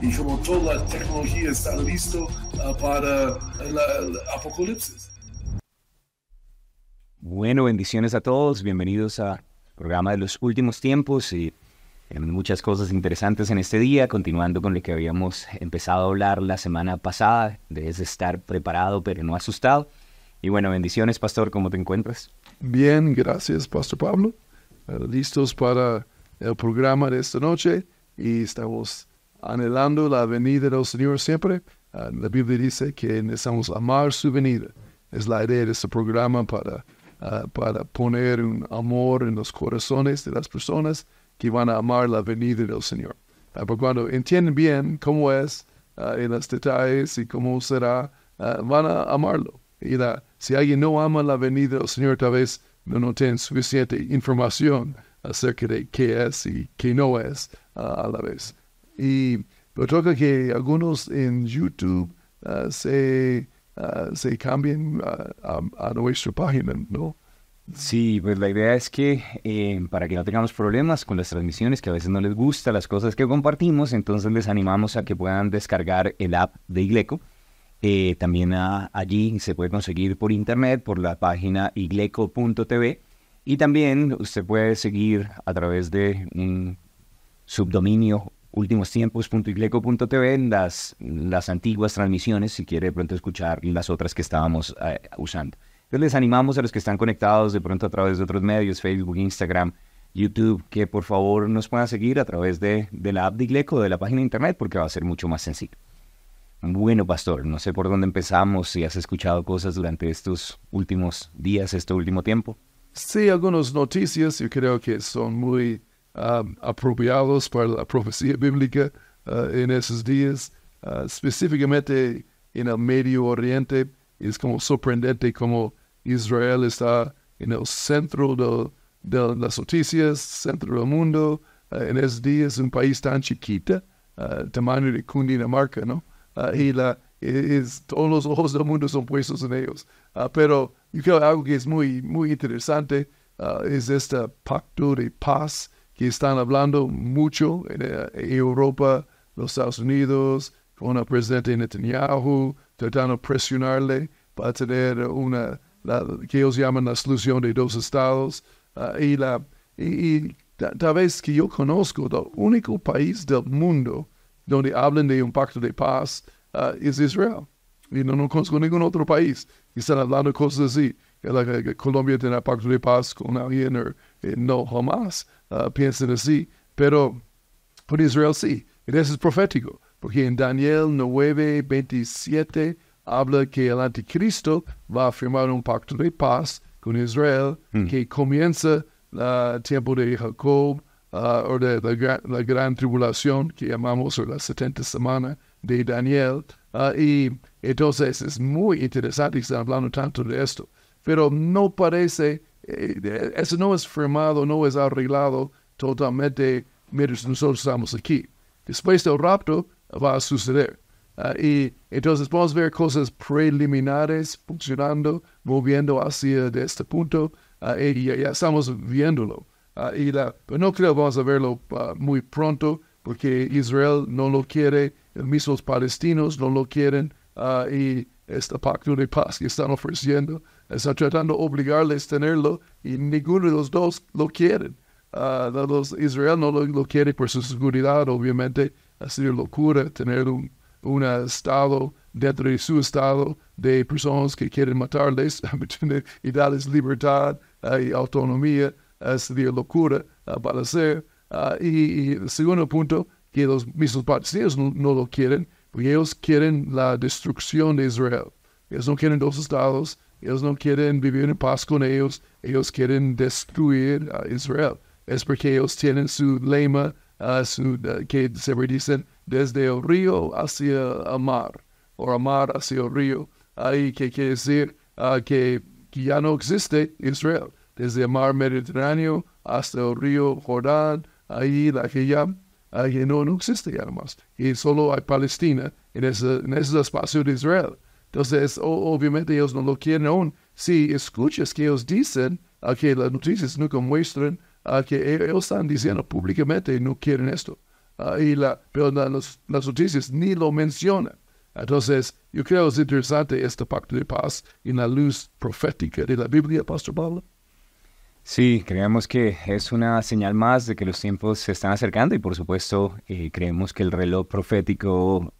y como toda la tecnología está listo uh, para el apocalipsis. Bueno, bendiciones a todos, bienvenidos al programa de los últimos tiempos y muchas cosas interesantes en este día, continuando con lo que habíamos empezado a hablar la semana pasada, de estar preparado pero no asustado. Y bueno, bendiciones, Pastor, ¿cómo te encuentras? Bien, gracias, Pastor Pablo. Listos para el programa de esta noche y estamos anhelando la venida del Señor siempre. Ah, la Biblia dice que necesitamos amar su venida. Es la idea de este programa para, ah, para poner un amor en los corazones de las personas que van a amar la venida del Señor. Uh, cuando entienden bien cómo es en los detalles y cómo será, van a amarlo. Y si alguien no ama la venida del Señor, tal vez no, no tiene suficiente información acerca de qué es y qué no es uh, a la vez. Y lo toca que algunos en YouTube uh, se, uh, se cambien a, nuestra página, ¿no? Sí, pues la idea es que eh, para que no tengamos problemas con las transmisiones, que a veces no les gusta las cosas que compartimos, entonces les animamos a que puedan descargar el app de Igleco. Eh, también allí se puede conseguir por internet, por la página igleco.tv y también usted puede seguir a través de un subdominio ultimostiempos.igleco.tv en las, las antiguas transmisiones, si quiere de pronto escuchar las otras que estábamos eh, usando. Entonces les animamos a los que están conectados de pronto a través de otros medios, Facebook, Instagram, YouTube, que por favor nos puedan seguir a través de, de la app de Igleco, de la página de internet, porque va a ser mucho más sencillo. Bueno, pastor, no sé por dónde empezamos, si has escuchado cosas durante estos últimos días, este último tiempo. Sí, algunas noticias yo creo que son muy um, apropiados para la profecía bíblica uh, en esos días, uh, específicamente en el Medio Oriente. Es como sorprendente como Israel está en el centro de, las noticias, centro del mundo. Uh, en esos días, un país tan chiquito, tamaño de Cundinamarca, ¿no? y la, es, todos los ojos del mundo son puestos en ellos. pero yo creo algo que es muy, muy interesante uh, es este pacto de paz que están hablando mucho en, eh, Europa, los Estados Unidos, con el presidente Netanyahu, tratando de presionarle para tener una, que ellos llaman la solución de dos estados. Uh, y la, y, tal vez que yo conozco, el único país del mundo donde hablan de un pacto de paz uh, es Israel. Y no, no conozco ningún otro país y están hablando cosas así. Que, la, que Colombia tiene pacto de paz con alguien, eh, no jamás uh, piensen así. Pero por Israel sí. Y eso es profético. Porque en Daniel 9, 27 habla que el anticristo va a firmar un pacto de paz con Israel mm. que comienza el tiempo de Jacob uh, o de la, gran tribulación que llamamos o la 70 semana de Daniel. Uh, y entonces es muy interesante que están hablando tanto de esto, pero no parece, eh, eso no es firmado, no es arreglado totalmente mientras nosotros estamos aquí. Después del rapto va a suceder. Uh, y entonces a ver cosas preliminares funcionando, moviendo hacia de este punto, uh, y ya, estamos viéndolo. y la, pero no creo que vamos a verlo muy pronto, porque Israel no lo quiere, mismos palestinos no lo quieren, uh, y este pacto de paz que están ofreciendo, está tratando de obligarles a tenerlo y ninguno de los dos lo quieren. Uh, los, Israel no lo, quiere por su seguridad, obviamente, ha sido locura tener un, un estado dentro de su estado de personas que quieren matarles y darles libertad uh, y autonomía, sería locura uh, para hacer. y, el segundo punto, que los mismos palestinos no lo quieren, porque ellos quieren la destrucción de Israel. Ellos no quieren dos estados, ellos no quieren vivir en paz con ellos, ellos quieren destruir a Israel. Es porque ellos tienen su lema, uh, su, uh, que se dicen desde el río hacia el mar. o a mar hacia el río, ahí que quiere decir ah, que, que ya no existe Israel, desde el mar Mediterráneo hasta el río Jordán, ahí la que ya ahí no, no existe ya más, y solo hay Palestina en ese, en ese espacio de Israel. Entonces, o- obviamente ellos no lo quieren aún. Si escuchas que ellos dicen a que las noticias nunca muestran a que e- ellos están diciendo públicamente no quieren esto. Ah, y la, pero la- los- las noticias ni lo mencionan. Entonces, yo creo que es interesante este pacto de paz en la luz profética de la Biblia, Pastor Pablo. Sí, creemos que es una señal más de que los tiempos se están acercando y por supuesto eh, creemos que el reloj profético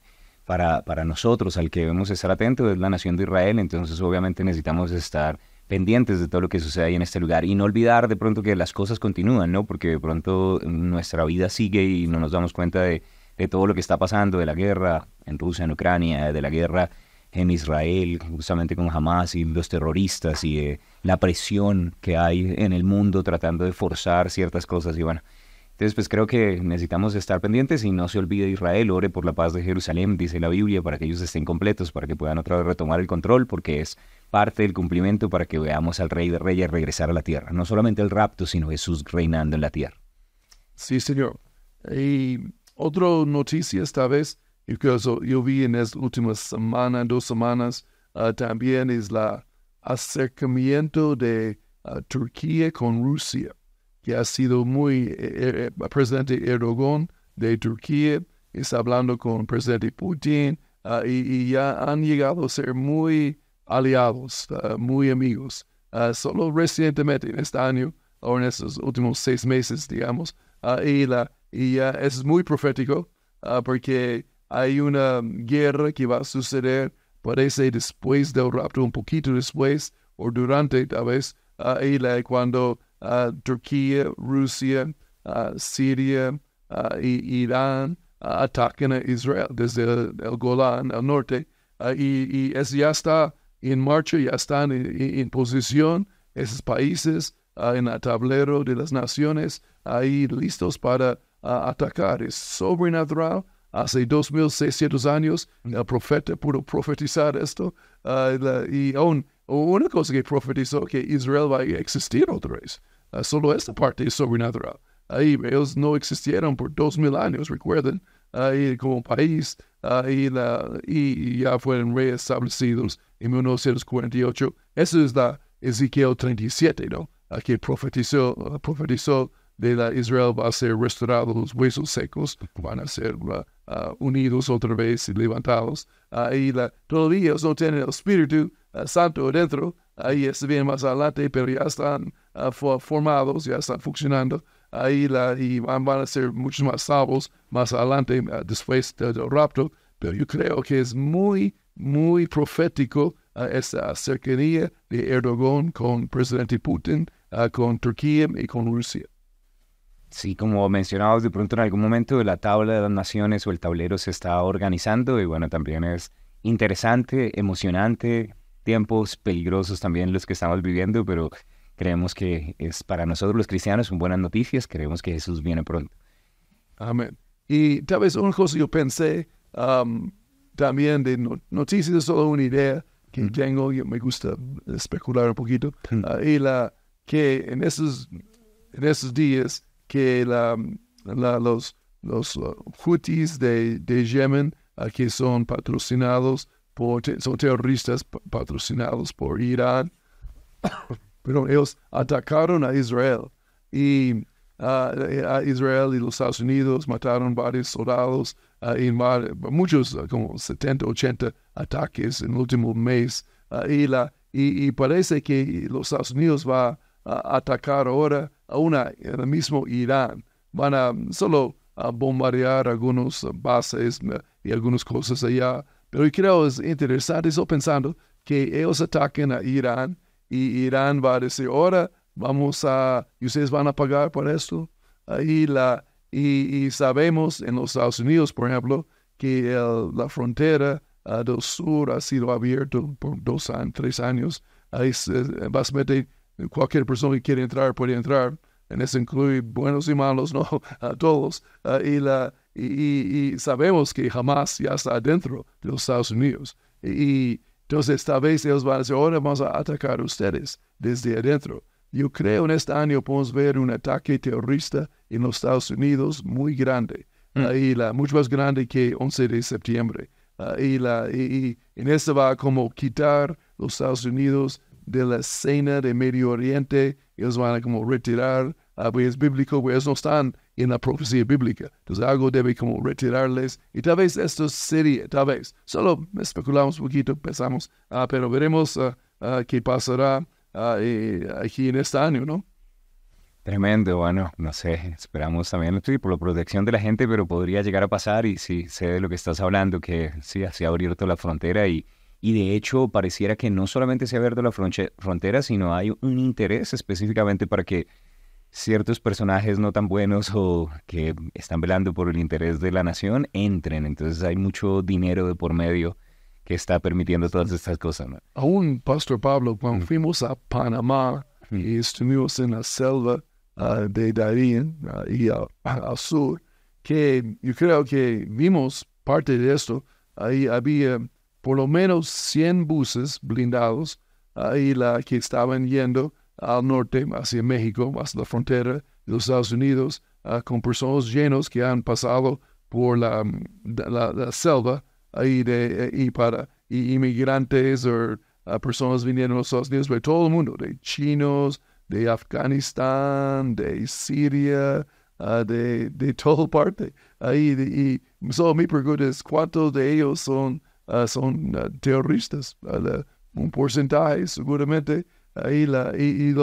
para, para nosotros al que debemos estar atentos es la nación de Israel, entonces obviamente necesitamos estar pendientes de todo lo que sucede ahí en este lugar y no olvidar de pronto que las cosas continúan, ¿no? Porque de pronto nuestra vida sigue y no nos damos cuenta de, de todo lo que está pasando, de la guerra en Rusia, en Ucrania, de la guerra en Israel, justamente con Hamas y los terroristas y eh, la presión que hay en el mundo tratando de forzar ciertas cosas bueno. Entonces, pues creo que necesitamos estar pendientes y no se olvide Israel, ore por la paz de Jerusalén, dice la Biblia, para que ellos estén completos, para que puedan otra vez retomar el control, porque es parte del cumplimiento para que veamos al Rey de Reyes regresar a la tierra. No solamente el rapto, sino Jesús reinando en la tierra. Sí, señor. Y otra noticia esta vez, y que eso yo vi en las últimas semanas, dos semanas, ah, también es la acercamiento de ah, Turquía con Rusia, que ha sido muy, eh, eh, el presidente Erdogan de Turquía está hablando con el presidente Putin ah, y, ya han llegado a ser muy aliados, ah, muy amigos. Solo recientemente, en este año, o en estos últimos seis meses, digamos, y, la, y es muy profético porque hay una guerra que va a suceder, parece después del rapto, un poquito después, o durante tal vez, ah, y la, cuando ah, Turquía, Rusia, Siria y Irán ataquen a Israel desde el, el Golán al norte, y, y eso ya está en marcha, ya están en, en- posición esos países en el tablero de las naciones, ahí listos para atacar. Es sobrenatural. Hace 2600 años el profeta pudo profetizar esto. ah, la- y aún una cosa que profetizó que Israel va a existir otra vez. Ah, solo esta parte es sobrenatural. Ahí ellos no existieron por dos mil años, recuerden, ahí como país, ahí la, y ya fueron reestablecidos en 1948. Eso es la Ezequiel 37, ¿no? Ah, que profetizó, ah, profetizó de la Israel va a ser restaurado los huesos secos, van a ser ah, ah, unidos otra vez y levantados. La, todavía no tienen el Espíritu ah, Santo dentro, ahí se viene más adelante, pero ya están fo- formados, ya están funcionando. Ahí la, y van, a ser muchos más salvos más adelante, después del, rapto. Pero yo creo que es muy, muy profético esa cercanía de Erdogan con presidente Putin, con Turquía y con Rusia. Sí, como mencionabas, de pronto en algún momento la tabla de las naciones o el tablero se está organizando y bueno, también es interesante, emocionante, tiempos peligrosos también los que estamos viviendo, pero creemos que es para nosotros los cristianos son buenas noticias, creemos que Jesús viene pronto. Amén. Y tal vez una cosa yo pensé um, también de no- noticias, es solo una idea que tengo, yo me gusta especular un poquito, ah, y la que en esos, en esos días que la, la- los, los uh, Houthis de, Yemen, ah, que son patrocinados por, son terroristas pa- patrocinados por Irán, pero ellos atacaron a Israel y ah, a Israel y los Estados Unidos mataron varios soldados ah, en muchos como 70, 80 ataques en el último mes y, la, y, y parece que los Estados Unidos va a atacar ahora a una el mismo Irán van a solo a bombardear algunas bases eh, y algunas cosas allá pero yo creo es interesante estoy pensando que ellos ataquen a Irán y Irán va a decir, ahora vamos a, y ustedes van a pagar por esto. Ahí la, y, y sabemos en los Estados Unidos, por ejemplo, que el- la frontera ah, del sur ha sido abierta por dos tres años. Ahí se- básicamente cualquier persona que quiere entrar puede entrar. En eso incluye buenos y malos, ¿no? A todos. Ah, y, la, Y, y sabemos que jamás ya está dentro de los Estados Unidos. Y entonces tal vez ellos van a decir, ahora vamos a atacar a ustedes desde adentro. Yo creo en este año podemos ver un ataque terrorista en los Estados Unidos muy grande, y la, mucho más grande que 11 de septiembre. y, la, y, en esto va a como quitar los Estados Unidos de la escena de Medio Oriente, ellos van a como retirar, uh, pues es bíblico, pues no están en la profecía bíblica. Entonces algo debe como retirarles. Y tal vez esto sería, tal vez. Solo especulamos un poquito, pensamos, ah, pero veremos uh, qué pasará aquí en este año, ¿no? Tremendo, bueno, no sé, esperamos también sí, por la protección de la gente, pero podría llegar a pasar y sí, sé de lo que estás hablando, que sí, se ha abierto la frontera y, y de hecho pareciera que no solamente se ha abierto la frontera, sino hay un interés específicamente para que ciertos personajes no tan buenos o que están velando por el interés de la nación entren. Entonces hay mucho dinero de por medio que está permitiendo todas estas cosas. ¿no? Aún, Pastor Pablo, cuando fuimos a Panamá y estuvimos en la selva ah, de Darien ah, y al sur, que yo creo que vimos parte de esto. Ahí había por lo menos 100 buses blindados ahí la que estaban yendo al norte, hacia México, hacia la frontera de los Estados Unidos, uh, con personas llenos que han pasado por la, la, la selva ahí de, y para y inmigrantes o uh, personas viniendo a los Estados Unidos, de todo el mundo, de chinos, de Afganistán, de Siria, uh, de, de toda parte. Ahí, y mi pregunta es, ¿cuántos de ellos son, son terroristas? un porcentaje, seguramente ahí la, y,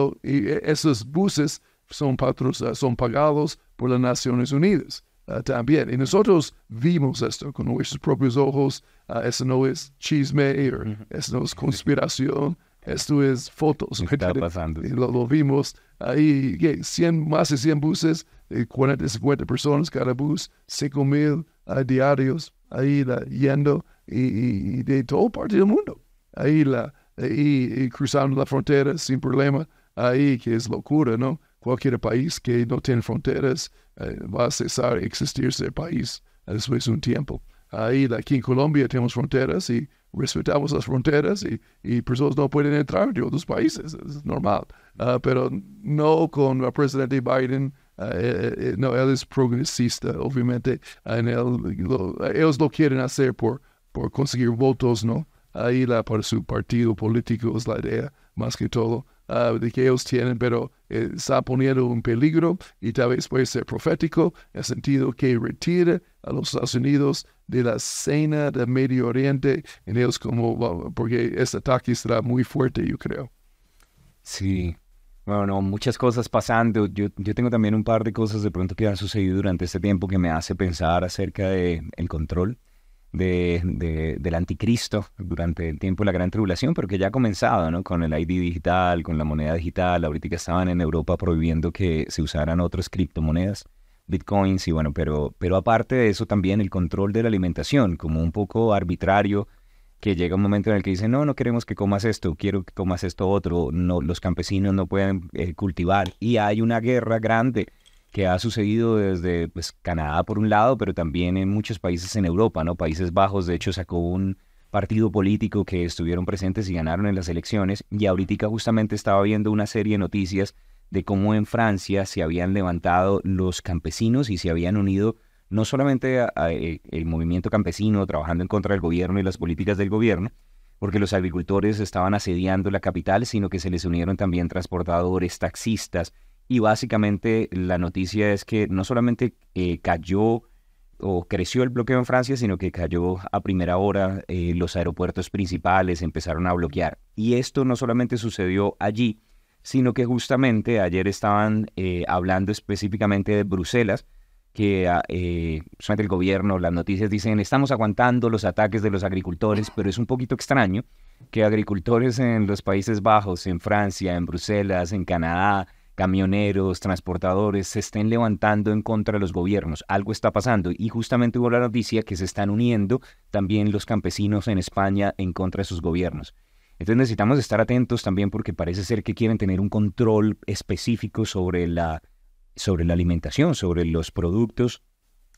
esos buses son, patros, son pagados por las Naciones Unidas ah, también. Y nosotros vimos esto con nuestros propios ojos. Uh, eso no es chisme, eso no es conspiración, esto es fotos. Está pasando. Y lo, vimos ahí, 100, más de 100 buses, 40, 50 personas cada bus, 5 mil uh, diarios ahí yendo y, y, de toda parte del mundo. Ahí la, y, cruzando la frontera sin problema, ahí que es locura, ¿no? Cualquier país que no tiene fronteras eh, va a cesar de existirse el país después de un tiempo. Ahí, aquí en Colombia tenemos fronteras y respetamos las fronteras y, y personas no pueden entrar de otros países, es normal. Ah, pero no con el presidente Biden, ah, eh, eh, no, él es progresista, obviamente, en ellos lo quieren hacer por, por conseguir votos, ¿no? ahí la, para su partido político es la idea, más que todo, uh, de que ellos tienen, pero eh, está poniendo un peligro y tal vez puede ser profético, en el sentido que retire a los Estados Unidos de la escena del Medio Oriente, en ellos como, porque este ataque será muy fuerte, yo creo. Sí, bueno, muchas cosas pasando. Yo, yo tengo también un par de cosas de pronto que han sucedido durante este tiempo que me hace pensar acerca del el control de, del anticristo durante el tiempo de la gran tribulación, pero que ya ha comenzado, ¿no? Con el ID digital, con la moneda digital, ahorita que estaban en Europa prohibiendo que se usaran otras criptomonedas, bitcoins, y bueno, pero, pero aparte de eso también el control de la alimentación, como un poco arbitrario, que llega un momento en el que dicen, no, no queremos que comas esto, quiero que comas esto otro, no, los campesinos no pueden eh, cultivar, y hay una guerra grande que ha sucedido desde pues, Canadá por un lado, pero también en muchos países en Europa, ¿no? Países Bajos, de hecho, sacó un partido político que estuvieron presentes y ganaron en las elecciones, y ahorita justamente estaba viendo una serie de noticias de cómo en Francia se habían levantado los campesinos y se habían unido no solamente al eh, movimiento campesino trabajando en contra del gobierno y las políticas del gobierno, porque los agricultores estaban asediando la capital, sino que se les unieron también transportadores, taxistas, y básicamente la noticia es que no solamente eh, cayó o creció el bloqueo en Francia, sino que cayó a primera hora, eh, los aeropuertos principales empezaron a bloquear. Y esto no solamente sucedió allí, sino que justamente ayer estaban eh, hablando específicamente de Bruselas, que ah, solamente el gobierno, las noticias dicen, estamos aguantando los ataques de los agricultores, pero es un poquito extraño que agricultores en los Países Bajos, en Francia, en Bruselas, en Canadá, camioneros, transportadores se estén levantando en contra de los gobiernos. Algo está pasando y justamente hubo la noticia que se están uniendo también los campesinos en España en contra de sus gobiernos. Entonces necesitamos estar atentos también porque parece ser que quieren tener un control específico sobre la, sobre la alimentación, sobre los productos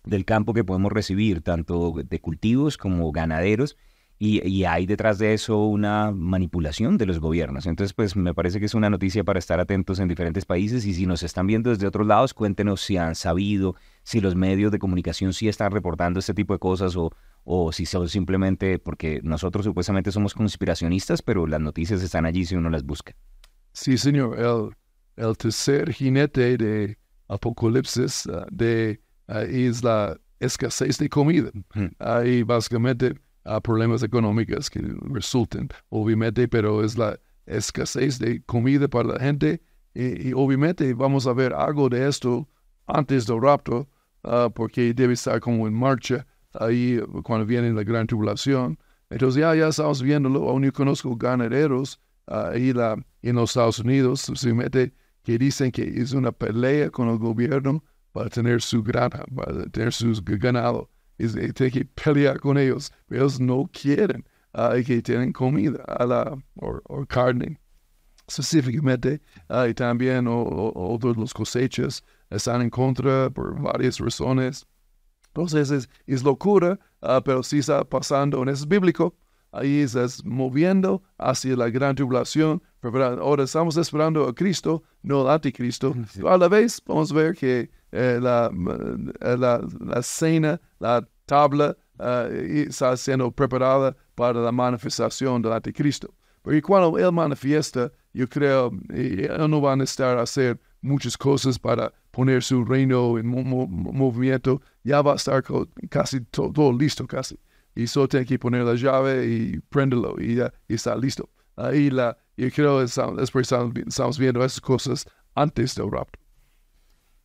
del campo que podemos recibir, tanto de cultivos como ganaderos, y, y, hay detrás de eso una manipulación de los gobiernos. Entonces, pues me parece que es una noticia para estar atentos en diferentes países y si nos están viendo desde otros lados, cuéntenos si han sabido, si los medios de comunicación sí están reportando este tipo de cosas o, o si son simplemente porque nosotros supuestamente somos conspiracionistas, pero las noticias están allí si uno las busca. Sí, señor. El, el tercer jinete de Apocalipsis uh, de, uh, es la escasez de comida. Hay básicamente uh, problemas económicos que resultan, obviamente, pero es la escasez de comida para la gente y, y obviamente vamos a ver algo de esto antes del rapto, porque debe estar como en marcha ahí cuando viene la gran tribulación. Entonces ya, ya estamos viéndolo, aún yo conozco ganaderos ahí la, en los Estados Unidos, simplemente que dicen que es una pelea con el gobierno para tener su granja, para tener su ganado. Es, tiene que pelear con ellos. Ellos no quieren uh, que tienen comida a la, o, carne específicamente. Uh, y también otros los cosechas están en contra por varias razones. Entonces es, es locura, uh, pero sí está pasando en es bíblico. Ahí estás moviendo hacia la gran tribulación. Pero ahora estamos esperando a Cristo, no al anticristo. A la vez vamos a ver que eh, la, eh, la, la, cena, la tabla, uh, está siendo preparada para la manifestación del anticristo. Porque cuando Él manifiesta, yo creo, Él no va a necesitar hacer muchas cosas para poner su reino en movimiento, ya va a estar casi todo listo, casi. Y solo tiene que poner la llave y prenderlo y ya está listo. Ahí la, yo creo que estamos, viendo esas cosas antes del rapto.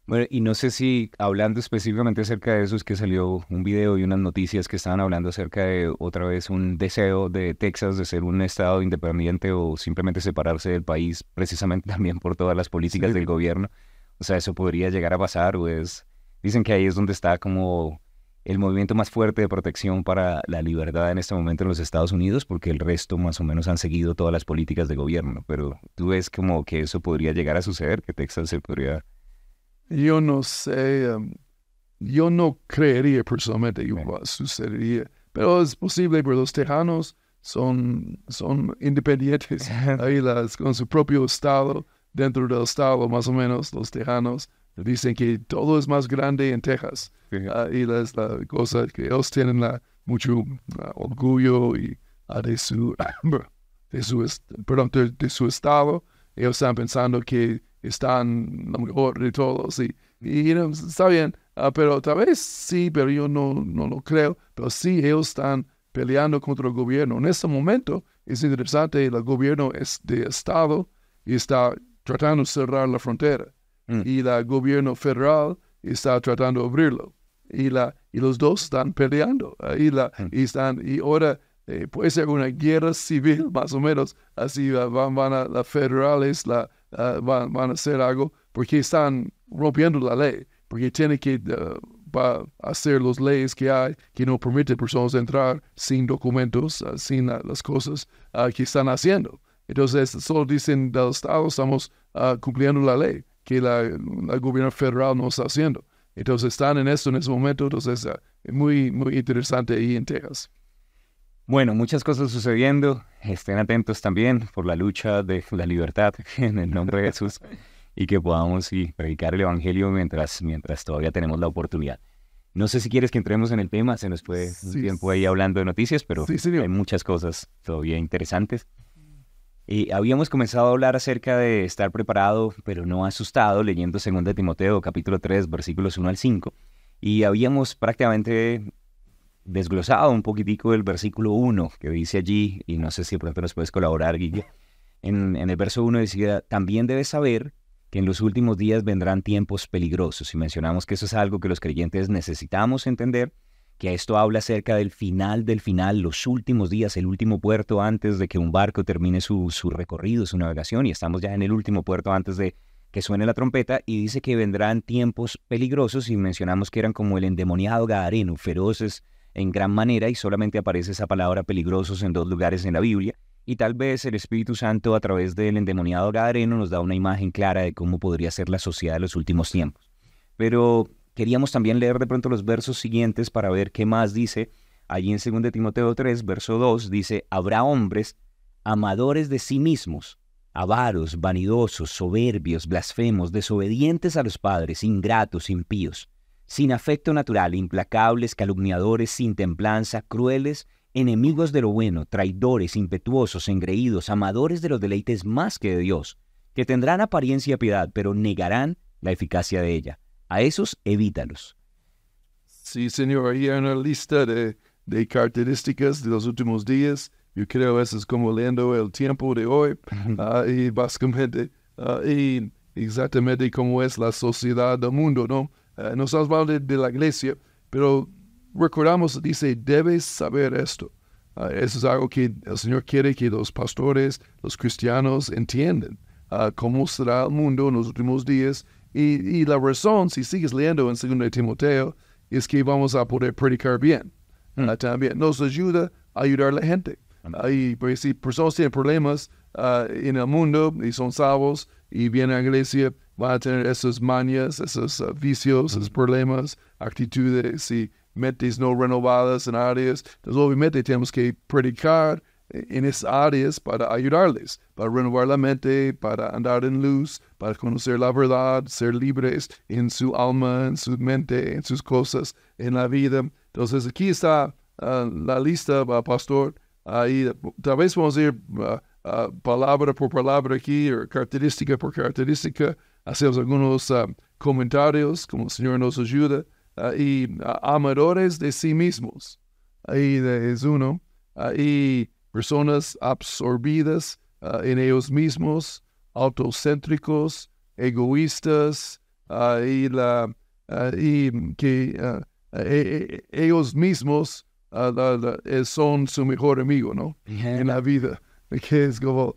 Bueno, y no sé si hablando específicamente acerca de eso es que salió un video y unas noticias que estaban hablando acerca de otra vez un deseo de Texas de ser un estado independiente o simplemente separarse del país, precisamente también por todas las políticas del gobierno. O sea, eso podría llegar a pasar, pues dicen que ahí es donde está como el movimiento más fuerte de protección para la libertad en este momento en los Estados Unidos, porque el resto más o menos han seguido todas las políticas de gobierno. Pero tú ves como que eso podría llegar a suceder, que Texas se podría yo no sé, um, yo no creería personalmente que sucedería, pero es posible porque los tejanos son, son independientes, ahí las, con su propio estado, dentro del estado más o menos, los tejanos dicen que todo es más grande en Texas. Ah, y es la cosa que ellos tienen la, mucho ah, orgullo y uh, de, su, de, su, perdón, de, su estado. Ellos están pensando que están lo mejor de todos y, y está bien, uh, pero tal vez sí, pero yo no, no lo creo, pero sí ellos están peleando contra el gobierno. En este momento es interesante, el gobierno es de Estado y está tratando de cerrar la frontera mm. y el gobierno federal está tratando de abrirlo y, la, y los dos están peleando y, la, mm. y, están, y ahora eh, puede ser una guerra civil más o menos, así van, van a las federales, la, uh, van, van, a hacer algo porque están rompiendo la ley, porque tienen que uh, hacer las leyes que hay que no permiten personas entrar sin documentos, uh, sin las cosas que están haciendo. Entonces, solo dicen del Estado estamos cumpliendo la ley que la, el gobierno federal no está haciendo. Entonces, están en esto en ese momento, entonces es muy, muy interesante ahí en Texas. Bueno, muchas cosas sucediendo. Estén atentos también por la lucha de la libertad en el nombre de Jesús y que podamos sí, predicar el Evangelio mientras, mientras todavía tenemos la oportunidad. No sé si quieres que entremos en el tema, se nos fue un tiempo ahí hablando de noticias, pero hay muchas cosas todavía interesantes. Y habíamos comenzado a hablar acerca de estar preparado, pero no asustado, leyendo 2 Timoteo capítulo 3, versículos 1 al 5. Y habíamos prácticamente desglosado un poquitico el versículo 1 que dice allí, y no sé si de pronto nos puedes colaborar, Guille. En, en el verso 1 decía, también debes saber que en los últimos días vendrán tiempos peligrosos. Y mencionamos que eso es algo que los creyentes necesitamos entender, que esto habla acerca del final del final, los últimos días, el último puerto antes de que un barco termine su, su recorrido, su navegación, y estamos ya en el último puerto antes de que suene la trompeta, y dice que vendrán tiempos peligrosos, y mencionamos que eran como el endemoniado Gadareno, feroces, en gran manera y solamente aparece esa palabra peligrosos en dos lugares en la Biblia. Y tal vez el Espíritu Santo a través del endemoniado Gadareno nos da una imagen clara de cómo podría ser la sociedad de los últimos tiempos. Pero queríamos también leer de pronto los versos siguientes para ver qué más dice. Allí en 2 Timoteo 3, verso 2, dice, habrá hombres amadores de sí mismos, avaros, vanidosos, soberbios, blasfemos, desobedientes a los padres, ingratos, impíos, sin afecto natural, implacables, calumniadores, sin templanza, crueles, enemigos de lo bueno, traidores, impetuosos, engreídos, amadores de los deleites más que de Dios, que tendrán apariencia piedad, pero negarán la eficacia de ella. A esos evítalos. Sí, señor, ahí hay una lista de, de características de los últimos días. Yo creo eso es como leyendo el tiempo de hoy ah, y básicamente ah, y exactamente cómo es la sociedad del mundo, ¿no? Uh, nos hablando de, de, la iglesia, pero recordamos, dice, debes saber esto. eso es algo que el Señor quiere que los pastores, los cristianos entiendan. cómo será el mundo en los últimos días. Y, y, la razón, si sigues leyendo en 2 Timoteo, es que vamos a poder predicar bien. Mm. también nos ayuda a ayudar a la gente. Ahí, pues, si personas tienen problemas uh, en el mundo y son salvos y vienen a la iglesia, van a tener esas mañas, esos uh, vicios, esos problemas, actitudes y mentes no renovadas en áreas. Entonces, obviamente, tenemos que predicar en esas áreas para ayudarles, para renovar la mente, para andar en luz, para conocer la verdad, ser libres en su alma, en su mente, en sus cosas, en la vida. Entonces, aquí está uh, la lista, uh, pastor. Ahí, tal vez vamos a ir palabra por palabra aquí, o característica por característica. Hacemos algunos comentarios, como el Señor nos ayuda. y amadores de sí mismos. Ahí es uno. y personas absorbidas en ellos mismos, autocéntricos, egoístas, y, la, y que e, e, ellos mismos la, la, eh, son su mejor amigo, ¿no? En la vida. Que es como,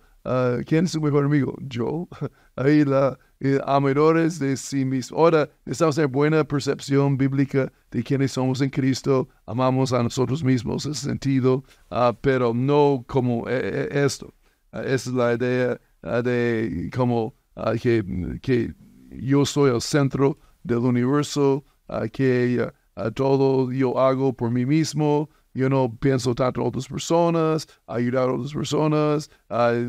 ¿quién es su mejor amigo? Yo. Ahí la eh, amadores de sí mismos. Ahora, estamos en buena percepción bíblica de quiénes somos en Cristo. Amamos a nosotros mismos en ese sentido, uh, pero no como eh, esto. esa es la idea de como que yo soy el centro del universo, que todo yo hago por mí mismo, yo no pienso tanto en otras personas, ayudar a otras personas,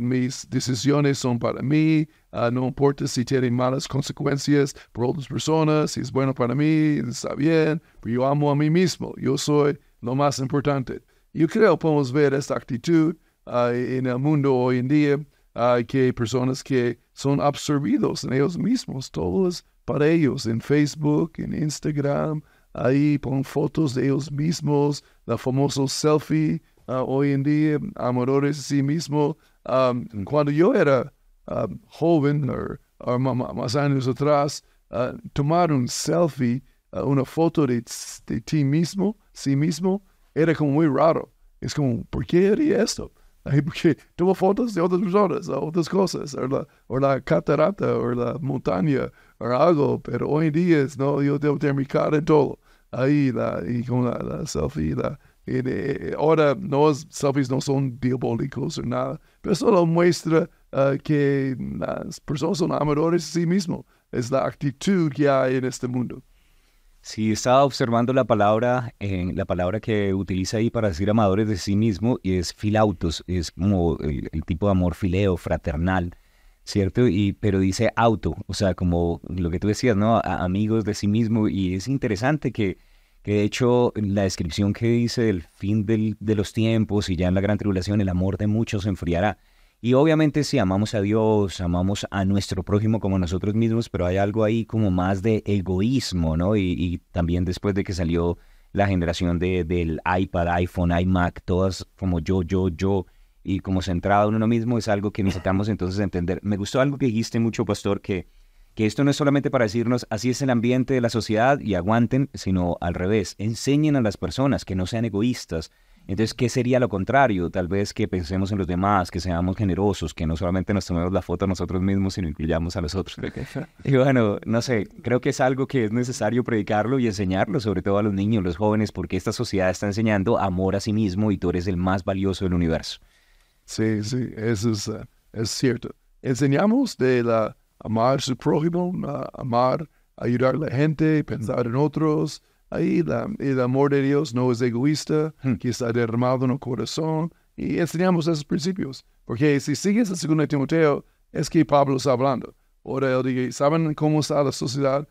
mis decisiones son para mí, no importa si tienen malas consecuencias por otras personas, si es bueno para mí, está bien, pero yo amo a mí mismo, yo soy lo más importante. Yo creo que podemos ver esta actitud en el mundo hoy en día, que hay personas que son absorbidos en ellos mismos, todo es para ellos, en Facebook, en Instagram, ahí ponen fotos de ellos mismos, la famosa selfie uh, hoy en día, amadores de sí mismo. Um, cuando yo era joven, o más años atrás, uh, tomar un selfie, una foto de, ti mismo, sí mismo, era como muy raro. Es como, ¿por qué haría esto? Porque tomo fotos de otras personas, otras cosas, o la, o la catarata, o la montaña, o algo, pero hoy en día, no, yo que tener mi cara en todo ahí la, y con la, selfie. La, y ahora los selfies no son diabólicos o nada, pero solo muestra uh, que las personas son amadores de sí mismos. Es la actitud que hay en este mundo. Sí, estaba observando la palabra, eh, la palabra que utiliza ahí para decir amadores de sí mismo, y es filautos, es como el, el tipo de amor fileo, fraternal. ¿Cierto? Y, pero dice auto, o sea, como lo que tú decías, ¿no? amigos de sí mismo. Y es interesante que, que, de hecho, la descripción que dice del fin del, de los tiempos y ya en la gran tribulación, el amor de muchos se enfriará. Y obviamente si amamos a Dios, amamos a nuestro prójimo como nosotros mismos, pero hay algo ahí como más de egoísmo, ¿no? Y, y también después de que salió la generación de, del iPad, iPhone, iMac, todas como yo, yo, yo, y como centrado en uno mismo es algo que necesitamos entonces entender. Me gustó algo que dijiste mucho, pastor, que, que esto no es solamente para decirnos así es el ambiente de la sociedad y aguanten, sino al revés, enseñen a las personas que no sean egoístas. Entonces, ¿qué sería lo contrario? Tal vez que pensemos en los demás, que seamos generosos, que no solamente nos tomemos la foto a nosotros mismos, sino incluyamos a los otros. Y bueno, no sé, creo que es algo que es necesario predicarlo y enseñarlo, sobre todo a los niños, los jóvenes, porque esta sociedad está enseñando amor a sí mismo y tú eres el más valioso del universo. Sí, sí, eso es, uh, es cierto. Enseñamos de la amar su prójimo, uh, amar ayudar a la gente, pensar en otros. Ahí la- el amor de Dios no es egoísta, Hmm. que está derramado en el corazón. Y enseñamos esos principios. Porque si sigues el segundo de Timoteo, es que Pablo está hablando. Ahora él dice, ¿saben cómo está la sociedad?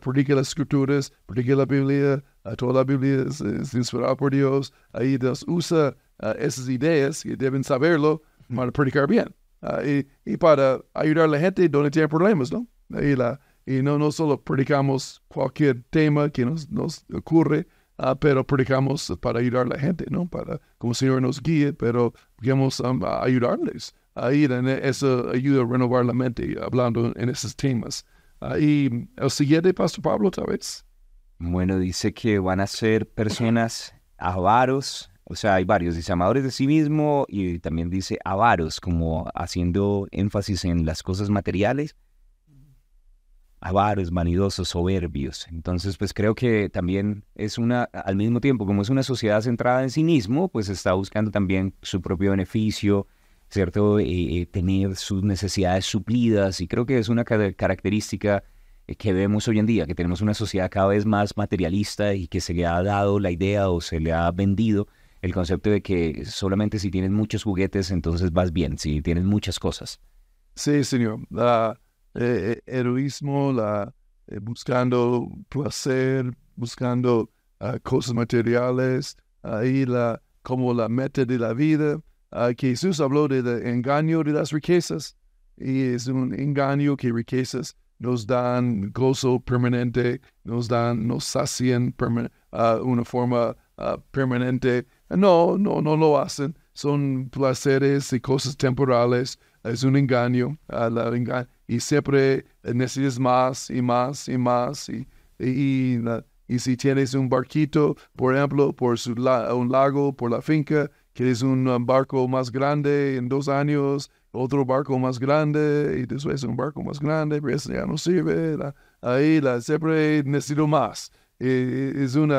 Predica las escrituras, la Biblia, toda la Biblia es, es inspirada por Dios. Ahí Dios usa ah, esas ideas y deben saberlo para predicar bien. Ah, y, para ayudar a la gente donde tiene problemas, ¿no? Y, la, y no, no solo predicamos cualquier tema que nos, nos ocurre, ah, pero predicamos para ayudar a la gente, ¿no? Para, como el Señor nos guíe, pero queremos um, a ayudarles a ir en eso ayuda a renovar la mente hablando en esos temas. Y el siguiente, Pastor Pablo, tal vez. Bueno, dice que van a ser personas avaros, o sea, hay varios, dice amadores de sí mismo y también dice avaros, como haciendo énfasis en las cosas materiales. Avaros, vanidosos, soberbios. Entonces, pues creo que también es una, al mismo tiempo, como es una sociedad centrada en sí mismo, pues está buscando también su propio beneficio, ¿cierto? Tener sus necesidades suplidas y creo que es una ca- característica eh, que vemos hoy en día, que tenemos una sociedad cada vez más materialista y que se le ha dado la idea o se le ha vendido el concepto de que solamente si tienes muchos juguetes entonces vas bien, si tienes muchas cosas. Sí, señor. La eh, eh, heroísmo, la buscando placer, buscando ah, cosas materiales, ahí la como la meta de la vida. Que Jesús habló del engaño de las riquezas y es un engaño que riquezas nos dan gozo permanente, nos dan, nos sacian ah, una forma permanente. No, no, no lo hacen. Son placeres y cosas temporales. Es un engaño. y siempre necesitas más y más y más. Y, y, y si tienes un barquito, por ejemplo, por su un lago, por la finca, quieres un um, barco más grande en dos años, otro barco más grande, y después un barco más grande, pero eso ya no sirve. la- ahí la, siempre necesito más. Es un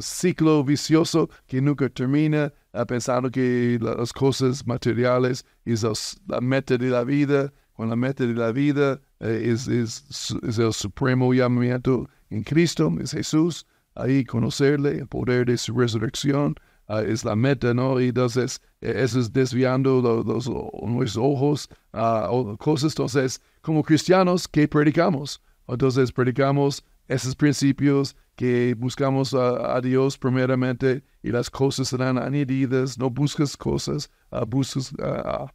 ciclo vicioso que nunca termina, ah, pensando que la- las cosas materiales es la meta de la vida, cuando la meta de la vida eh, es, es el supremo llamamiento en Cristo, es Jesús, ahí conocerle, el poder de su resurrección, ah, es la meta, ¿no? Y entonces eh, eso es desviando lo- los, nuestros ojos o- cosas. Entonces, como cristianos, ¿qué predicamos? Entonces, predicamos esos principios que buscamos a, Dios primeramente y las cosas serán añadidas. No buscas cosas, ah, buscas, ah,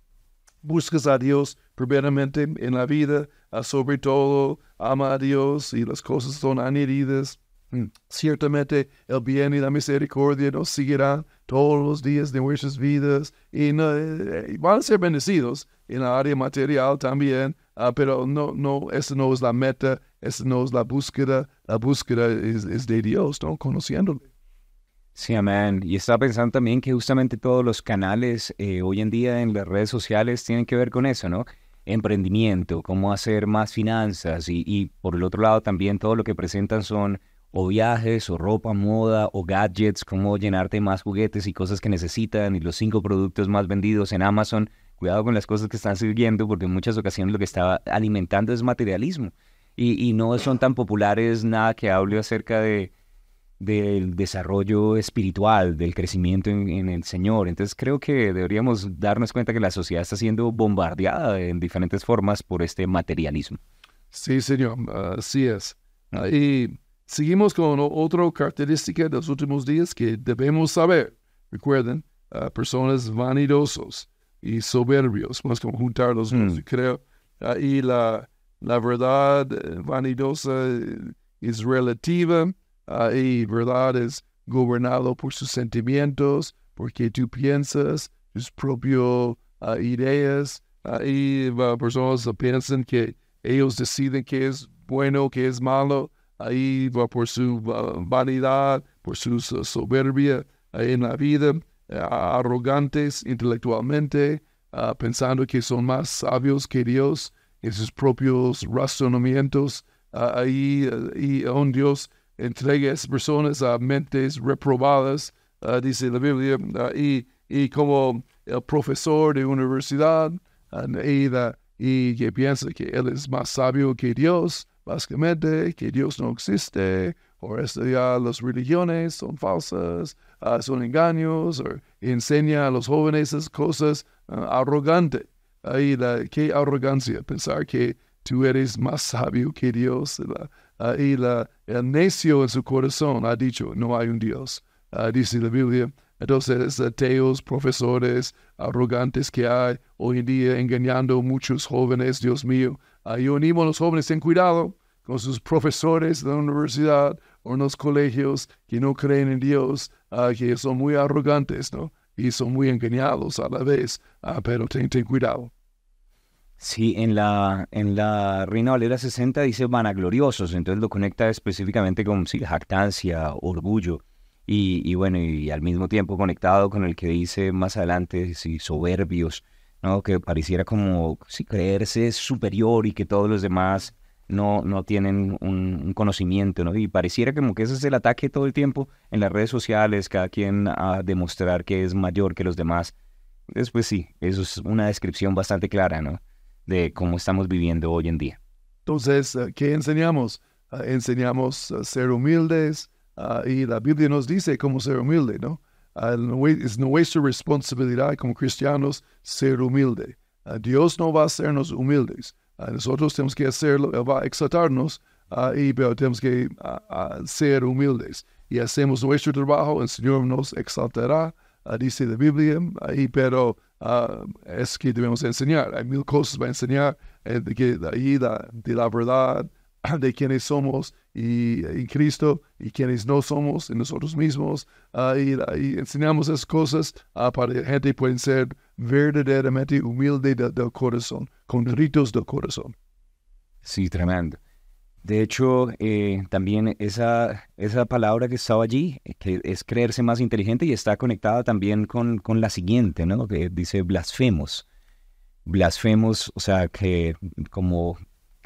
buscas a Dios primeramente en la vida, sobre todo ama a Dios y las cosas son añadidas. Mm, Ciertamente el bien y la misericordia nos seguirán todos los días de nuestras vidas y eh, van a ser bendecidos en la área material también, ah, pero no, no, esa no es la meta, esa no es la búsqueda, la búsqueda es, de Dios, ¿no? Conociéndole. Sí, amén. Y estaba pensando también que justamente todos los canales eh, hoy en día en las redes sociales tienen que ver con eso, ¿no? Emprendimiento, cómo hacer más finanzas y por el otro lado también todo lo que presentan son o viajes o ropa, moda o gadgets, cómo llenarte más juguetes y cosas que necesitan y los cinco productos más vendidos en Amazon. Cuidado con las cosas que están sirviendo porque en muchas ocasiones lo que está alimentando es materialismo y, y no son tan populares nada que hable acerca de del desarrollo espiritual, del crecimiento en, en el Señor. Entonces creo que deberíamos darnos cuenta que la sociedad está siendo bombardeada en diferentes formas por este materialismo. Sí, señor, así es. Ah, y seguimos con otra característica de los últimos días que debemos saber. Recuerden, ah, personas vanidosos y soberbios, más como juntar los dos, Mm. yo creo. Ah, y la, la verdad eh, vanidosa eh, es relativa ah, y verdad es gobernado por sus sentimientos, porque tú piensas tus propias ideas. y personas piensan que ellos deciden qué es bueno, qué es malo, ahí va por su vanidad, por su so- soberbia uh, en la vida, uh, arrogantes intelectualmente, uh, pensando que son más sabios que Dios en sus propios razonamientos. Uh, ahí uh, y un Dios entrega a esas personas a mentes reprobadas, uh, dice la Biblia, y, y como el profesor de universidad, y, y que piensa que él es más sabio que Dios, básicamente que Dios no existe, o esto ya las religiones son falsas, ah, son engaños, o enseña a los jóvenes esas cosas ah, arrogante. Ahí la, qué arrogancia pensar que tú eres más sabio que Dios. y la, el necio en su corazón ha dicho, no hay un Dios. Ah, dice la Biblia. Entonces, ateos, profesores arrogantes que hay hoy en día engañando a muchos jóvenes, Dios mío. Uh, yo animo a los jóvenes, ten cuidado con sus profesores de la universidad o en los colegios que no creen en Dios, uh, que son muy arrogantes, ¿no? Y son muy engañados a la vez, pero ten, ten cuidado. Sí, en la, en la Reina Valera 60 dice vanagloriosos, entonces lo conecta específicamente con sí, jactancia, orgullo, y, bueno, y al mismo tiempo conectado con el que dice más adelante, sí, soberbios, ¿no? que pareciera como si creerse superior y que todos los demás no, no tienen un, conocimiento, ¿no? y pareciera como que ese es el ataque todo el tiempo en las redes sociales, cada quien a demostrar que es mayor que los demás. Después sí, eso es una descripción bastante clara, ¿no? de cómo estamos viviendo hoy en día. Entonces, eh, ¿qué enseñamos? Ah, enseñamos a ser humildes ah, y la Biblia nos dice cómo ser humilde, ¿no? Ah, es nuestra responsabilidad como cristianos ser humilde. Dios no va a hacernos humildes. nosotros tenemos que hacerlo, Él va a exaltarnos, y, pero tenemos que ser humildes. Y hacemos nuestro trabajo, el Señor nos exaltará, dice la Biblia, y, pero uh, es que debemos enseñar. Hay mil cosas para enseñar eh, de, que, de ahí de la verdad, de quienes somos y, y, Cristo y quienes no somos en nosotros mismos. Uh, y, enseñamos esas cosas uh, para que la gente pueda ser verdaderamente humilde del corazón, con ritos del corazón. Sí, tremendo. De hecho, eh, también esa, esa palabra que estaba allí, eh, que es creerse más inteligente y está conectada también con, con la siguiente, ¿no? Que dice blasfemos. Blasfemos, o sea, que como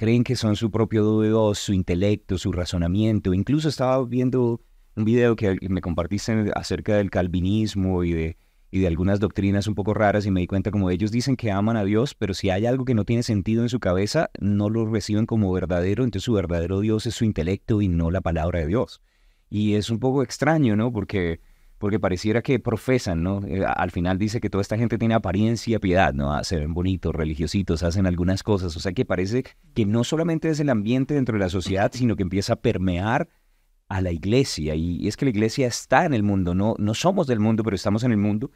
creen que son su propio Dios, su intelecto, su razonamiento. Incluso estaba viendo un video que me compartiste acerca del calvinismo y de y de algunas doctrinas un poco raras y me di cuenta como ellos dicen que aman a Dios, pero si hay algo que no tiene sentido en su cabeza, no lo reciben como verdadero, entonces su verdadero Dios es su intelecto y no la palabra de Dios. Y es un poco extraño, ¿no? Porque, porque pareciera que profesan, ¿no? Eh, al final dice que toda esta gente tiene apariencia, piedad, ¿no? Hacen bonitos, religiositos, hacen algunas cosas, o sea que parece que no solamente es el ambiente dentro de la sociedad, sino que empieza a permear a la iglesia. Y, es que la iglesia está en el mundo, no, no somos del mundo, pero estamos en el mundo.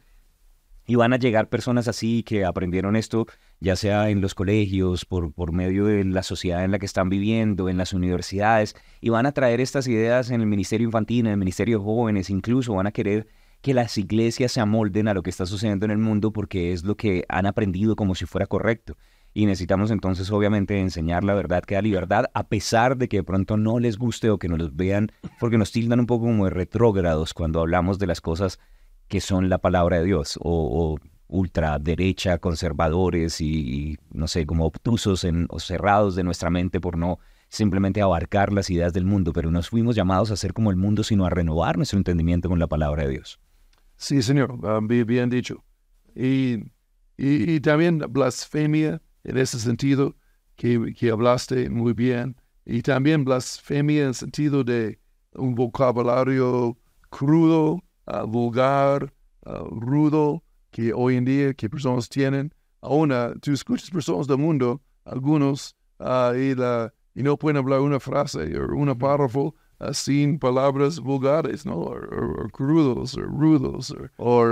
Y van a llegar personas así que aprendieron esto, ya sea en los colegios, por, por medio de la sociedad en la que están viviendo, en las universidades, y van a traer estas ideas en el Ministerio Infantil, en el Ministerio de Jóvenes, incluso van a querer que las iglesias se amolden a lo que está sucediendo en el mundo porque es lo que han aprendido como si fuera correcto. Y necesitamos entonces obviamente enseñar la verdad que da libertad a pesar de que de pronto no les guste o que no los vean porque nos tildan un poco como de retrógrados cuando hablamos de las cosas que son la palabra de Dios o, ultraderecha, conservadores y, no sé, como obtusos en, o cerrados de nuestra mente por no simplemente abarcar las ideas del mundo, pero nos fuimos llamados a ser como el mundo, sino a renovar nuestro entendimiento con la palabra de Dios. Sí, Señor, ah, bien dicho. Y, y, también blasfemia en ese sentido que, que hablaste muy bien. Y también blasfemia en sentido de un vocabulario crudo, ah, vulgar, ah, rudo, que hoy en día que personas tienen. Aún tú escuchas personas del mundo, algunos, uh, y, la, y, no pueden hablar una frase o un párrafo sin palabras vulgares, ¿no? O, crudos, o rudos, o,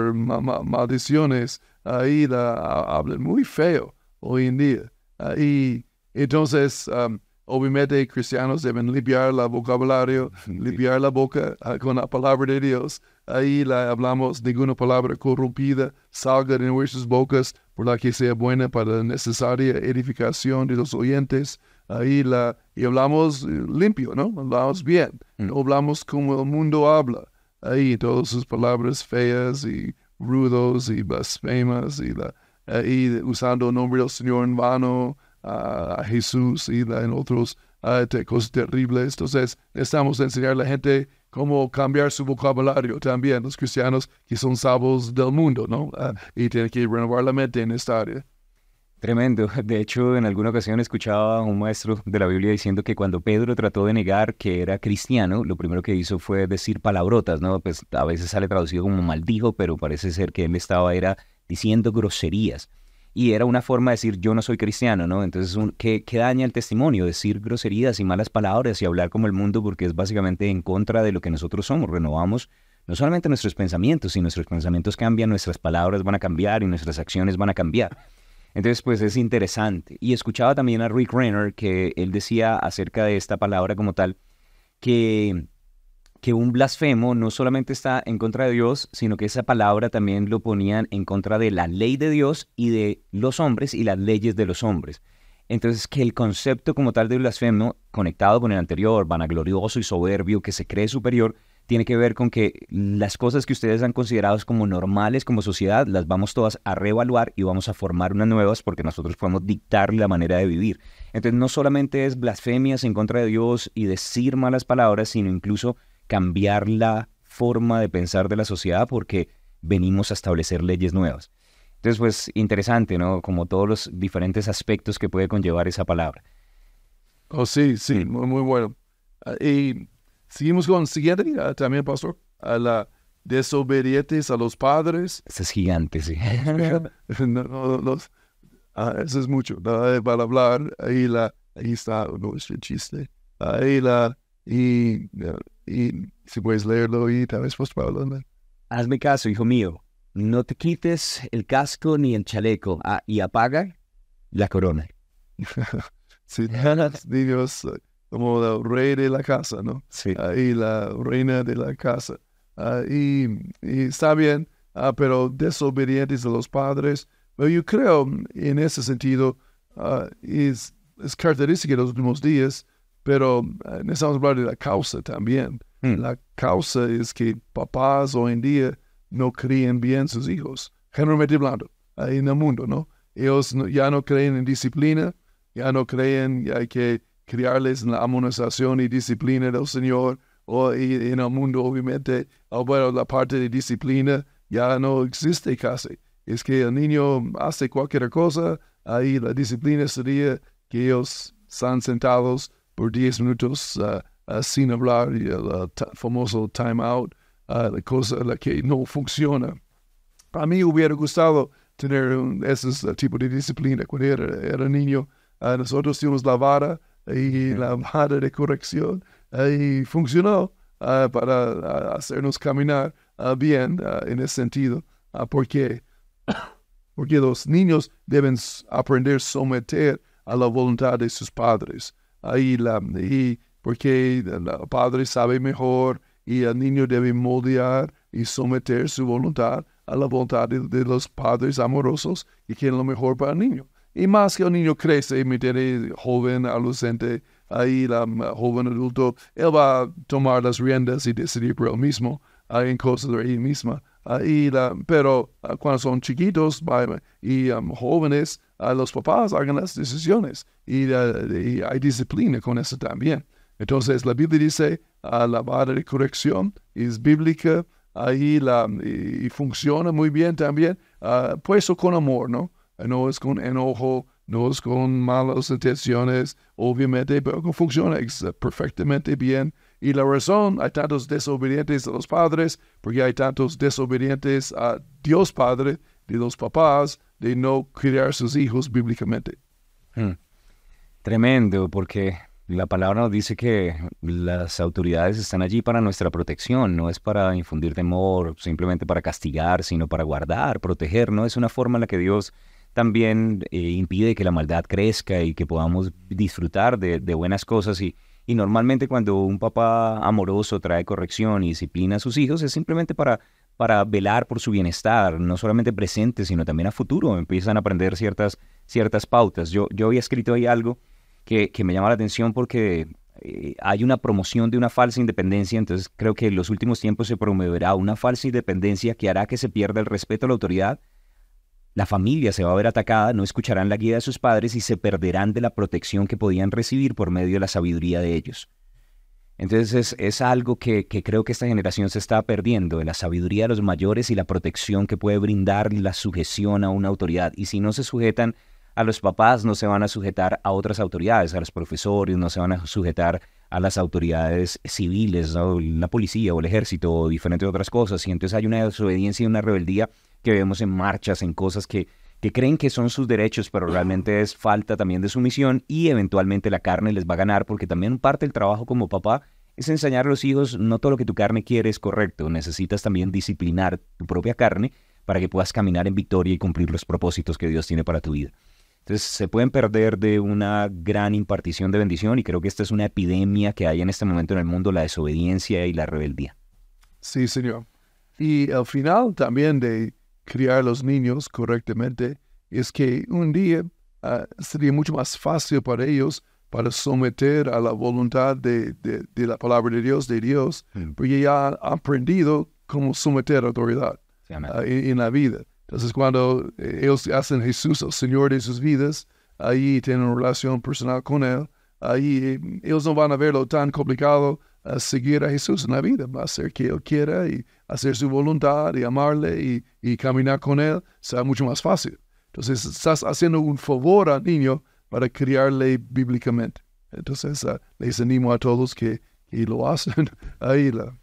maldiciones. Ahí la, hablan muy feo hoy en día. Ah, y entonces, um, obviamente, cristianos deben limpiar el vocabulario, limpiar la boca ah, con la palabra de Dios. Ahí la hablamos, ninguna palabra corrompida salga de nuestras bocas, por la que sea buena para la necesaria edificación de los oyentes. Ahí la, y hablamos eh, limpio, ¿no? Hablamos bien, mm. no hablamos como el mundo habla. Ahí todas sus palabras feas y rudos y blasfemas y la, y usando el nombre del Señor en vano, a Jesús y en otros cosas terribles. Entonces, estamos enseñar a la gente cómo cambiar su vocabulario también, los cristianos que son salvos del mundo, ¿no? y tienen que renovar la mente en esta área. Tremendo. De hecho, en alguna ocasión escuchaba a un maestro de la Biblia diciendo que cuando Pedro trató de negar que era cristiano, lo primero que hizo fue decir palabrotas, ¿no? Pues a veces sale traducido como maldijo, pero parece ser que él estaba era diciendo groserías. Y era una forma de decir yo no soy cristiano, ¿no? Entonces, ¿qué, ¿qué daña el testimonio? Decir groserías y malas palabras y hablar como el mundo porque es básicamente en contra de lo que nosotros somos. Renovamos no solamente nuestros pensamientos, si nuestros pensamientos cambian, nuestras palabras van a cambiar y nuestras acciones van a cambiar. Entonces, pues es interesante. Y escuchaba también a Rick Renner que él decía acerca de esta palabra como tal, que, que un blasfemo no solamente está en contra de Dios, sino que esa palabra también lo ponían en contra de la ley de Dios y de los hombres y las leyes de los hombres. Entonces, que el concepto como tal de blasfemo, conectado con el anterior, vanaglorioso y soberbio, que se cree superior, tiene que ver con que las cosas que ustedes han considerado como normales como sociedad, las vamos todas a reevaluar y vamos a formar unas nuevas porque nosotros podemos dictar la manera de vivir. Entonces no solamente es blasfemias en contra de Dios y decir malas palabras, sino incluso cambiar la forma de pensar de la sociedad porque venimos a establecer leyes nuevas. Entonces, pues interesante, ¿no? Como todos los diferentes aspectos que puede conllevar esa palabra. Oh, sí, sí, muy, muy bueno. Ah, y Seguimos con siguiente uh, también, pastor. A la desobedientes a los padres. Ese es gigante, sí. no, no, ah, eso es mucho. para hablar, ahí, la, ahí está, no es el chiste. Ahí la, y, y si puedes leerlo y tal vez pues Pablo. Hazme caso, hijo mío. No te quites el casco ni el chaleco ah, y apaga la corona. sí, niños como el rey de la casa, ¿no? Sí. y la reina de la casa. Ah, y, está bien, ah, pero desobedientes a los padres. Pero yo creo, en ese sentido, ah, es, es, característica de los últimos días, pero necesitamos hablar de la causa también. Hmm. La causa es que papás hoy en día no crían bien sus hijos, generalmente hablando, en el mundo, ¿no? Ellos ya no creen en disciplina, ya no creen que criarles en la amonestación y disciplina del Señor, o y en el mundo obviamente, bueno, la parte de disciplina ya no existe casi. Es que el niño hace cualquier cosa, ahí la disciplina sería que ellos están sentados por 10 minutos uh, uh, sin hablar, y el famoso time out, uh, la cosa la que no funciona. A mí hubiera gustado tener ese tipo de disciplina cuando era, era niño. nosotros tuvimos la vara, y la madre de corrección y funcionó ah, para hacernos caminar ah, bien ah, en ese sentido. porque, porque los niños deben aprender a someter a la voluntad de sus padres. Ahí la, y porque el padre sabe mejor y el niño debe moldear y someter su voluntad a la voluntad de, los padres amorosos y quieren lo mejor para el niño. Y más que el niño crece, me tiene joven, adolescente, ahí la joven adulto, él va a tomar las riendas y decidir por él mismo en cosas de él misma. La, pero ah, cuando son chiquitos y um, jóvenes, los papás hagan las decisiones y, hay disciplina con eso también. Entonces la Biblia dice la vara de corrección es bíblica ahí la, y, funciona muy bien también, uh, puesto con amor, ¿no? no es con enojo, no es con malas intenciones, obviamente, pero funciona perfectamente bien. Y la razón, hay tantos desobedientes a los padres, porque hay tantos desobedientes a Dios Padre, de los papás, de no criar sus hijos bíblicamente. Hmm. Tremendo, porque la palabra nos dice que las autoridades están allí para nuestra protección, no es para infundir temor, simplemente para castigar, sino para guardar, proteger, no es una forma en la que Dios también eh, impide que la maldad crezca y que podamos disfrutar de, buenas cosas. Y, y, normalmente cuando un papá amoroso trae corrección y disciplina a sus hijos es simplemente para, para velar por su bienestar, no solamente presente, sino también a futuro. Empiezan a aprender ciertas, ciertas pautas. Yo, yo había escrito ahí algo que, que me llama la atención porque eh, hay una promoción de una falsa independencia, entonces creo que en los últimos tiempos se promoverá una falsa independencia que hará que se pierda el respeto a la autoridad la familia se va a ver atacada, no escucharán la guía de sus padres y se perderán de la protección que podían recibir por medio de la sabiduría de ellos. Entonces es, algo que, creo que esta generación se está perdiendo, de la sabiduría de los mayores y la protección que puede brindar la sujeción a una autoridad. Y si no se sujetan a los papás no se van a sujetar a otras autoridades, a los profesores, no se van a sujetar a las autoridades civiles, la policía o el ejército o diferentes otras cosas. Y entonces hay una desobediencia y una rebeldía que vemos en marchas, en cosas que, que creen que son sus derechos, pero realmente es falta también de sumisión y eventualmente la carne les va a ganar porque también parte del trabajo como papá es enseñar a los hijos no todo lo que tu carne quiere es correcto, necesitas también disciplinar tu propia carne para que puedas caminar en victoria y cumplir los propósitos que Dios tiene para tu vida. Entonces se pueden perder de una gran impartición de bendición y creo que esta es una epidemia que hay en este momento en el mundo, la desobediencia y la rebeldía. Sí, Señor. Y al final también de criar los niños correctamente es que un día ah, sería mucho más fácil para ellos para someter a la voluntad de, la palabra de Dios, de Dios, mm. porque ya han aprendido cómo someter a autoridad ah, en, la vida. Entonces, cuando eh, ellos hacen Jesús el Señor de sus vidas, ahí tienen una relación personal con Él, ahí eh, ellos no van a verlo tan complicado a seguir a Jesús en la vida, va a hacer que Él quiera y hacer su voluntad y amarle y, y caminar con Él, será mucho más fácil. Entonces, estás haciendo un favor al niño para criarle bíblicamente. Entonces, uh, les animo a todos que, lo hacen. Ahí la,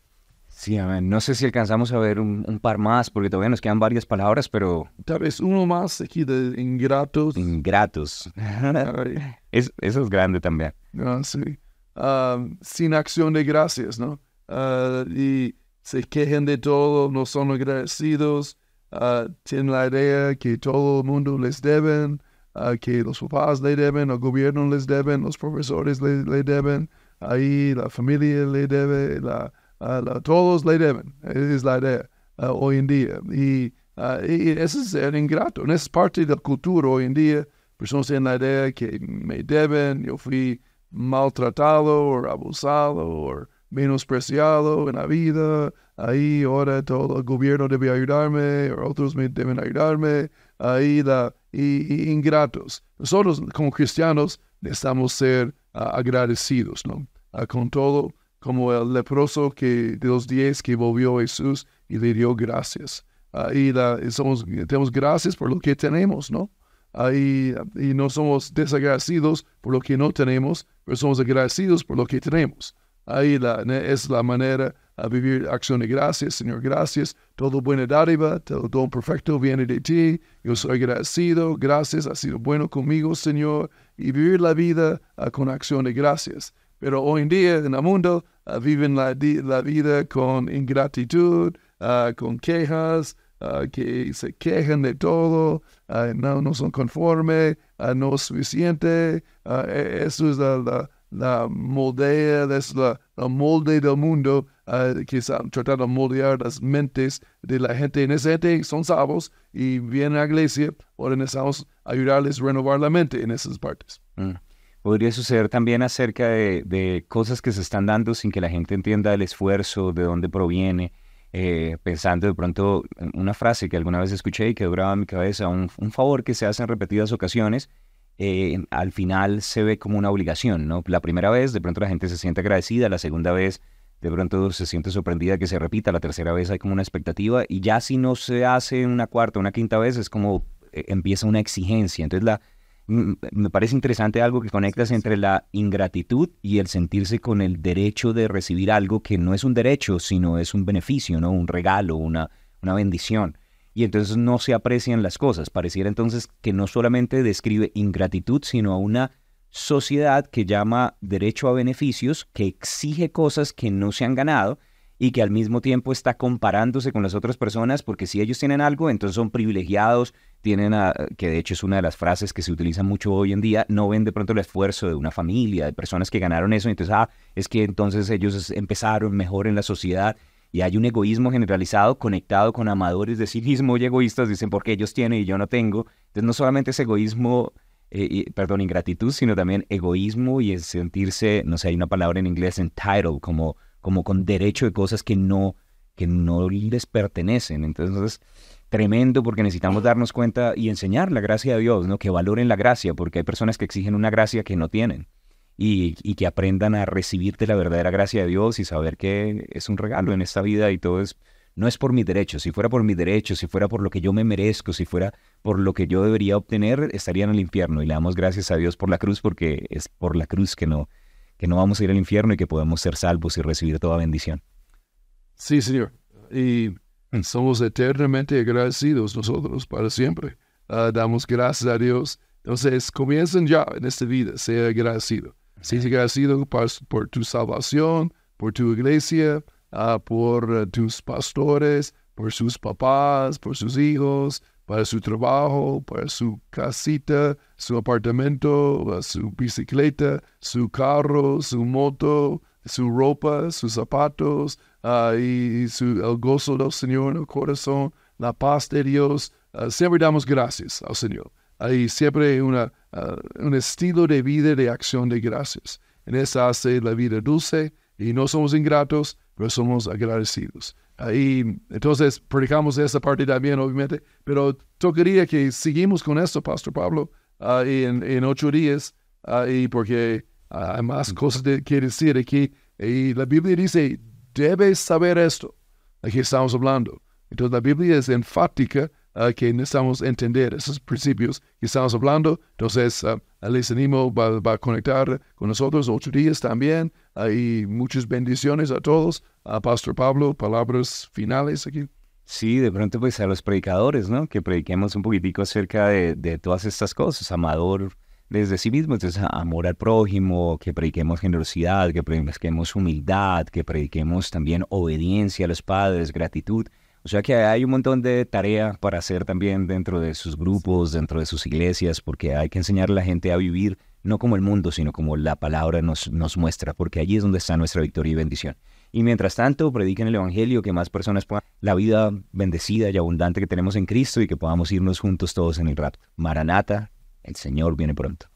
Sí, amén. No sé si alcanzamos a ver un, par más, porque todavía nos quedan varias palabras, pero... Tal vez uno más aquí de ingratos. Ingratos. es, eso es grande también. Ah, sí. Um, sin acción de gracias, ¿no? Uh, y se quejan de todo, no son agradecidos, uh, tienen la idea que todo el mundo les deben, que los papás le deben, el gobierno les deben, los profesores le, deben, ahí la familia le debe, la, todos le deben, es la idea hoy en día. Y, y eso es ser ingrato, es parte de la cultura hoy en día. Personas tienen la idea que me deben, yo fui maltratado o abusado o menospreciado en la vida, ahí ahora todo el gobierno debe ayudarme, o otros me deben ayudarme, ahí la, y, ingratos. Nosotros como cristianos necesitamos ser ah, agradecidos, ¿no? Ah, con todo, como el leproso que, de los diez que volvió a Jesús y le dio gracias. Uh, y, somos, tenemos gracias por lo que tenemos, ¿no? Y no somos desagradecidos por lo que no tenemos, pero somos agradecidos por lo que tenemos. Ahí es la manera a vivir acción de gracias. Señor, gracias. Todo buena dádiva, todo don perfecto viene de ti. Yo soy agradecido. Gracias. Ha sido bueno conmigo, Señor. Y vivir la vida uh, con acción de gracias. Pero hoy en día en el mundo uh, viven la, vida con ingratitud, uh, con quejas, que se quejan de todo, no, no son conformes, no es suficiente. E, eso es la la moldea, es la, molde del mundo uh, que están tratando de moldear las mentes de la gente. En esa gente son salvos y vienen a la iglesia, ahora necesitamos ayudarles a renovar la mente en esas partes. Mm. Podría suceder también acerca de, de, cosas que se están dando sin que la gente entienda el esfuerzo, de dónde proviene. Eh, pensando de pronto una frase que alguna vez escuché y que duraba en mi cabeza, un, un favor que se hace en repetidas ocasiones eh, al final se ve como una obligación, ¿no? La primera vez de pronto la gente se siente agradecida, la segunda vez de pronto se siente sorprendida que se repita, la tercera vez hay como una expectativa y ya si no se hace una cuarta, una quinta vez es como eh, empieza una exigencia. Entonces la, me parece interesante algo que conectas entre la ingratitud y el sentirse con el derecho de recibir algo que no es un derecho, sino es un beneficio, ¿no? Un regalo, una, una bendición y entonces no se aprecian las cosas. Pareciera entonces que no solamente describe ingratitud, sino a una sociedad que llama derecho a beneficios, que exige cosas que no se han ganado y que al mismo tiempo está comparándose con las otras personas porque si ellos tienen algo, entonces son privilegiados, tienen que de hecho es una de las frases que se utiliza mucho hoy en día, no ven de pronto el esfuerzo de una familia, de personas que ganaron eso, entonces, ah, es que entonces ellos empezaron mejor en la sociedad y hay un egoísmo generalizado conectado con amadores de sí mismo y egoístas, dicen porque ellos tienen y yo no tengo. Entonces no solamente es egoísmo, eh, perdón, ingratitud, sino también egoísmo y es sentirse, no sé, hay una palabra en inglés, entitled, como, como con derecho de cosas que no, que no les pertenecen. Entonces, tremendo porque necesitamos darnos cuenta y enseñar la gracia de Dios, ¿no? Que valoren la gracia, porque hay personas que exigen una gracia que no tienen y, que aprendan a recibirte la verdadera gracia de Dios y saber que es un regalo en esta vida y todo es, no es por mis derechos. Si fuera por mis derechos, si fuera por lo que yo me merezco, si fuera por lo que yo debería obtener, estaría en el infierno. Y le damos gracias a Dios por la cruz porque es por la cruz que no, que no vamos a ir al infierno y que podemos ser salvos y recibir toda bendición. Sí, Señor. Y somos eternamente agradecidos nosotros para siempre. Ah, damos gracias a Dios. Entonces, comiencen ya en esta vida, sea agradecido. Sea agradecido por, por tu salvación, por tu iglesia, uh, por uh, tus pastores, por sus papás, por sus hijos, para su trabajo, para su casita, su apartamento, su bicicleta, su carro, su moto, su ropa, sus zapatos, y, su, el gozo del Señor en el corazón, la paz de Dios. siempre damos gracias al Señor. Hay siempre una, un estilo de vida de acción de gracias. En eso hace la vida dulce y no somos ingratos, pero somos agradecidos. Ahí, entonces, predicamos esa parte también, obviamente, pero tocaría que seguimos con esto, Pastor Pablo, uh, en, en, ocho días, uh, porque uh, hay más cosas que decir aquí. Y la Biblia dice, debes saber esto, de que estamos hablando. Entonces, la Biblia es enfática uh, que necesitamos entender esos principios que estamos hablando. Entonces, uh, les animo, va, va, a conectar con nosotros ocho días también. y muchas bendiciones a todos. A Pastor Pablo, palabras finales aquí. Sí, de pronto pues a los predicadores, ¿no? Que prediquemos un poquitico acerca de, de todas estas cosas, amador desde sí mismo, entonces amor al prójimo, que prediquemos generosidad, que prediquemos humildad, que prediquemos también obediencia a los padres, gratitud. O sea que hay un montón de tarea para hacer también dentro de sus grupos, dentro de sus iglesias, porque hay que enseñar a la gente a vivir no como el mundo, sino como la palabra nos, nos muestra, porque allí es donde está nuestra victoria y bendición. Y mientras tanto, prediquen el Evangelio, que más personas puedan la vida bendecida y abundante que tenemos en Cristo y que podamos irnos juntos todos en el rato. Maranata, el Señor viene pronto.